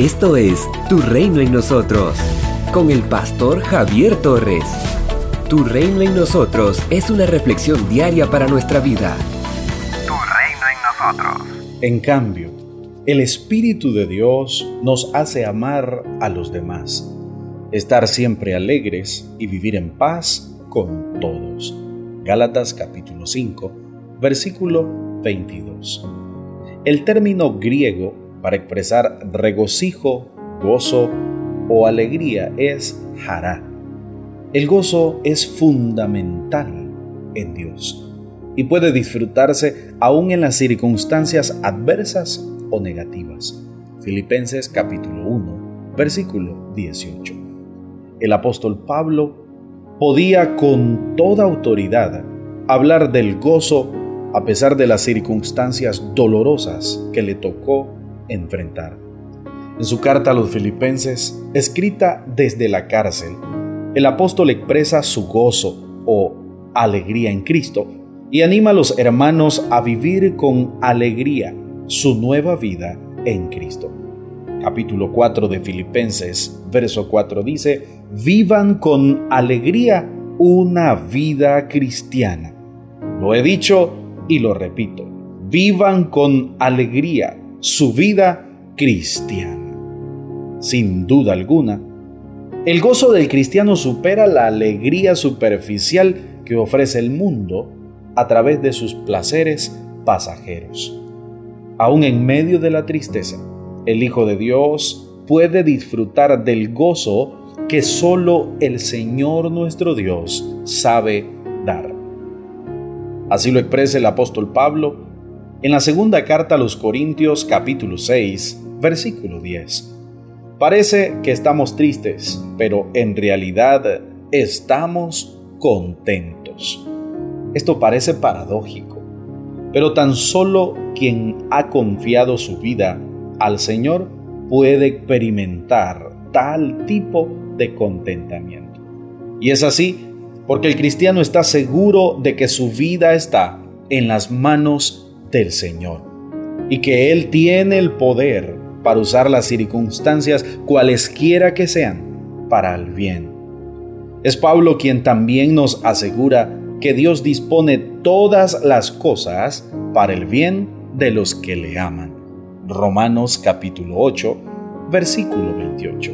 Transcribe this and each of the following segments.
Esto es Tu Reino en Nosotros, con el pastor Javier Torres. Tu Reino en Nosotros es una reflexión diaria para nuestra vida. Tu Reino en Nosotros. En cambio, el Espíritu de Dios nos hace amar a los demás, estar siempre alegres y vivir en paz con todos. Gálatas capítulo 5, versículo 22. El término griego para expresar regocijo, gozo o alegría es hará. El gozo es fundamental en Dios y puede disfrutarse aún en las circunstancias adversas o negativas. Filipenses capítulo 1, versículo 18. El apóstol Pablo podía con toda autoridad hablar del gozo a pesar de las circunstancias dolorosas que le tocó enfrentar. En su carta a los filipenses, escrita desde la cárcel, el apóstol expresa su gozo o alegría en Cristo y anima a los hermanos a vivir con alegría su nueva vida en Cristo. Capítulo 4 de Filipenses, verso 4 dice, vivan con alegría una vida cristiana. Lo he dicho y lo repito, vivan con alegría su vida cristiana. Sin duda alguna, el gozo del cristiano supera la alegría superficial que ofrece el mundo a través de sus placeres pasajeros. Aún en medio de la tristeza, el Hijo de Dios puede disfrutar del gozo que solo el Señor nuestro Dios sabe dar. Así lo expresa el apóstol Pablo en la segunda carta a los Corintios capítulo 6, versículo 10. Parece que estamos tristes, pero en realidad estamos contentos. Esto parece paradójico, pero tan solo quien ha confiado su vida al Señor puede experimentar tal tipo de contentamiento. Y es así porque el cristiano está seguro de que su vida está en las manos del Señor y que Él tiene el poder para usar las circunstancias cualesquiera que sean para el bien. Es Pablo quien también nos asegura que Dios dispone todas las cosas para el bien de los que le aman. Romanos capítulo 8, versículo 28.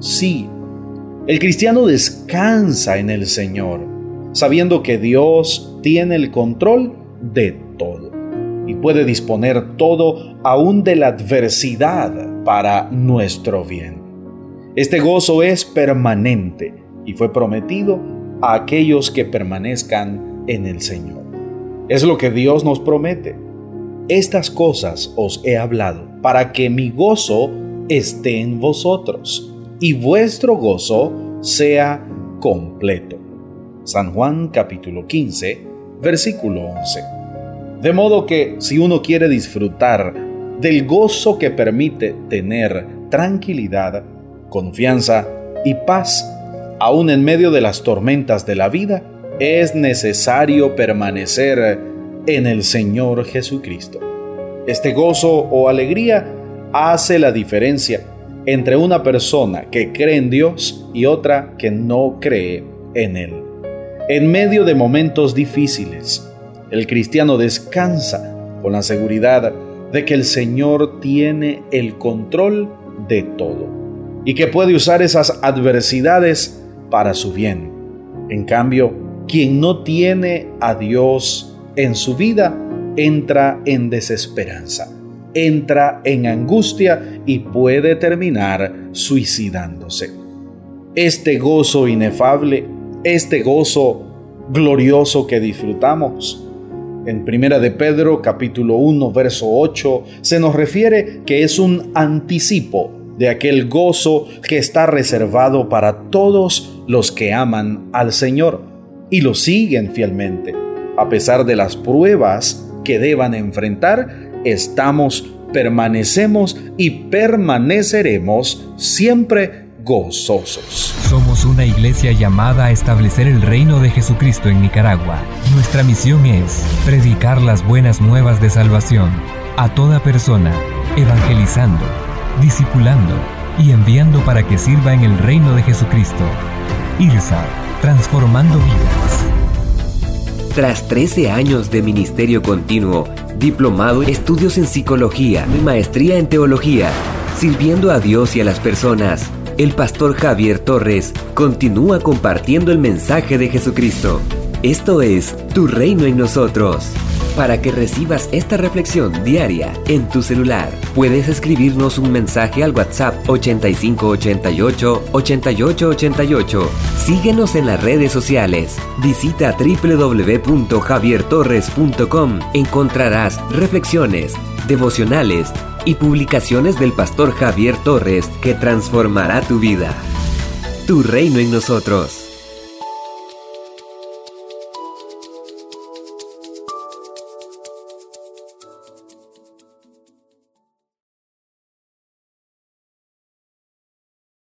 Sí, el cristiano descansa en el Señor, sabiendo que Dios tiene el control de todo y puede disponer todo aún de la adversidad para nuestro bien. Este gozo es permanente y fue prometido a aquellos que permanezcan en el Señor. Es lo que Dios nos promete. Estas cosas os he hablado para que mi gozo esté en vosotros y vuestro gozo sea completo. San Juan capítulo 15, versículo 11. De modo que si uno quiere disfrutar del gozo que permite tener tranquilidad, confianza y paz, aún en medio de las tormentas de la vida, es necesario permanecer en el Señor Jesucristo. Este gozo o alegría hace la diferencia entre una persona que cree en Dios y otra que no cree en Él. En medio de momentos difíciles, el cristiano descansa con la seguridad de que el Señor tiene el control de todo y que puede usar esas adversidades para su bien. En cambio, quien no tiene a Dios en su vida entra en desesperanza, entra en angustia y puede terminar suicidándose. Este gozo inefable, este gozo glorioso que disfrutamos, en Primera de Pedro capítulo 1 verso 8 se nos refiere que es un anticipo de aquel gozo que está reservado para todos los que aman al Señor y lo siguen fielmente. A pesar de las pruebas que deban enfrentar, estamos, permanecemos y permaneceremos siempre gozosos. Somos una iglesia llamada a establecer el reino de Jesucristo en Nicaragua. Nuestra misión es predicar las buenas nuevas de salvación a toda persona, evangelizando discipulando y enviando para que sirva en el reino de Jesucristo. IRSA, transformando vidas. Tras 13 años de ministerio continuo, diplomado, estudios en psicología y maestría en teología, sirviendo a Dios y a las personas, el pastor Javier Torres continúa compartiendo el mensaje de Jesucristo. Esto es Tu Reino en nosotros. Para que recibas esta reflexión diaria en tu celular, puedes escribirnos un mensaje al WhatsApp 8588-8888. Síguenos en las redes sociales. Visita www.javiertorres.com. Encontrarás reflexiones, devocionales y publicaciones del pastor Javier Torres que transformará tu vida. Tu reino en nosotros.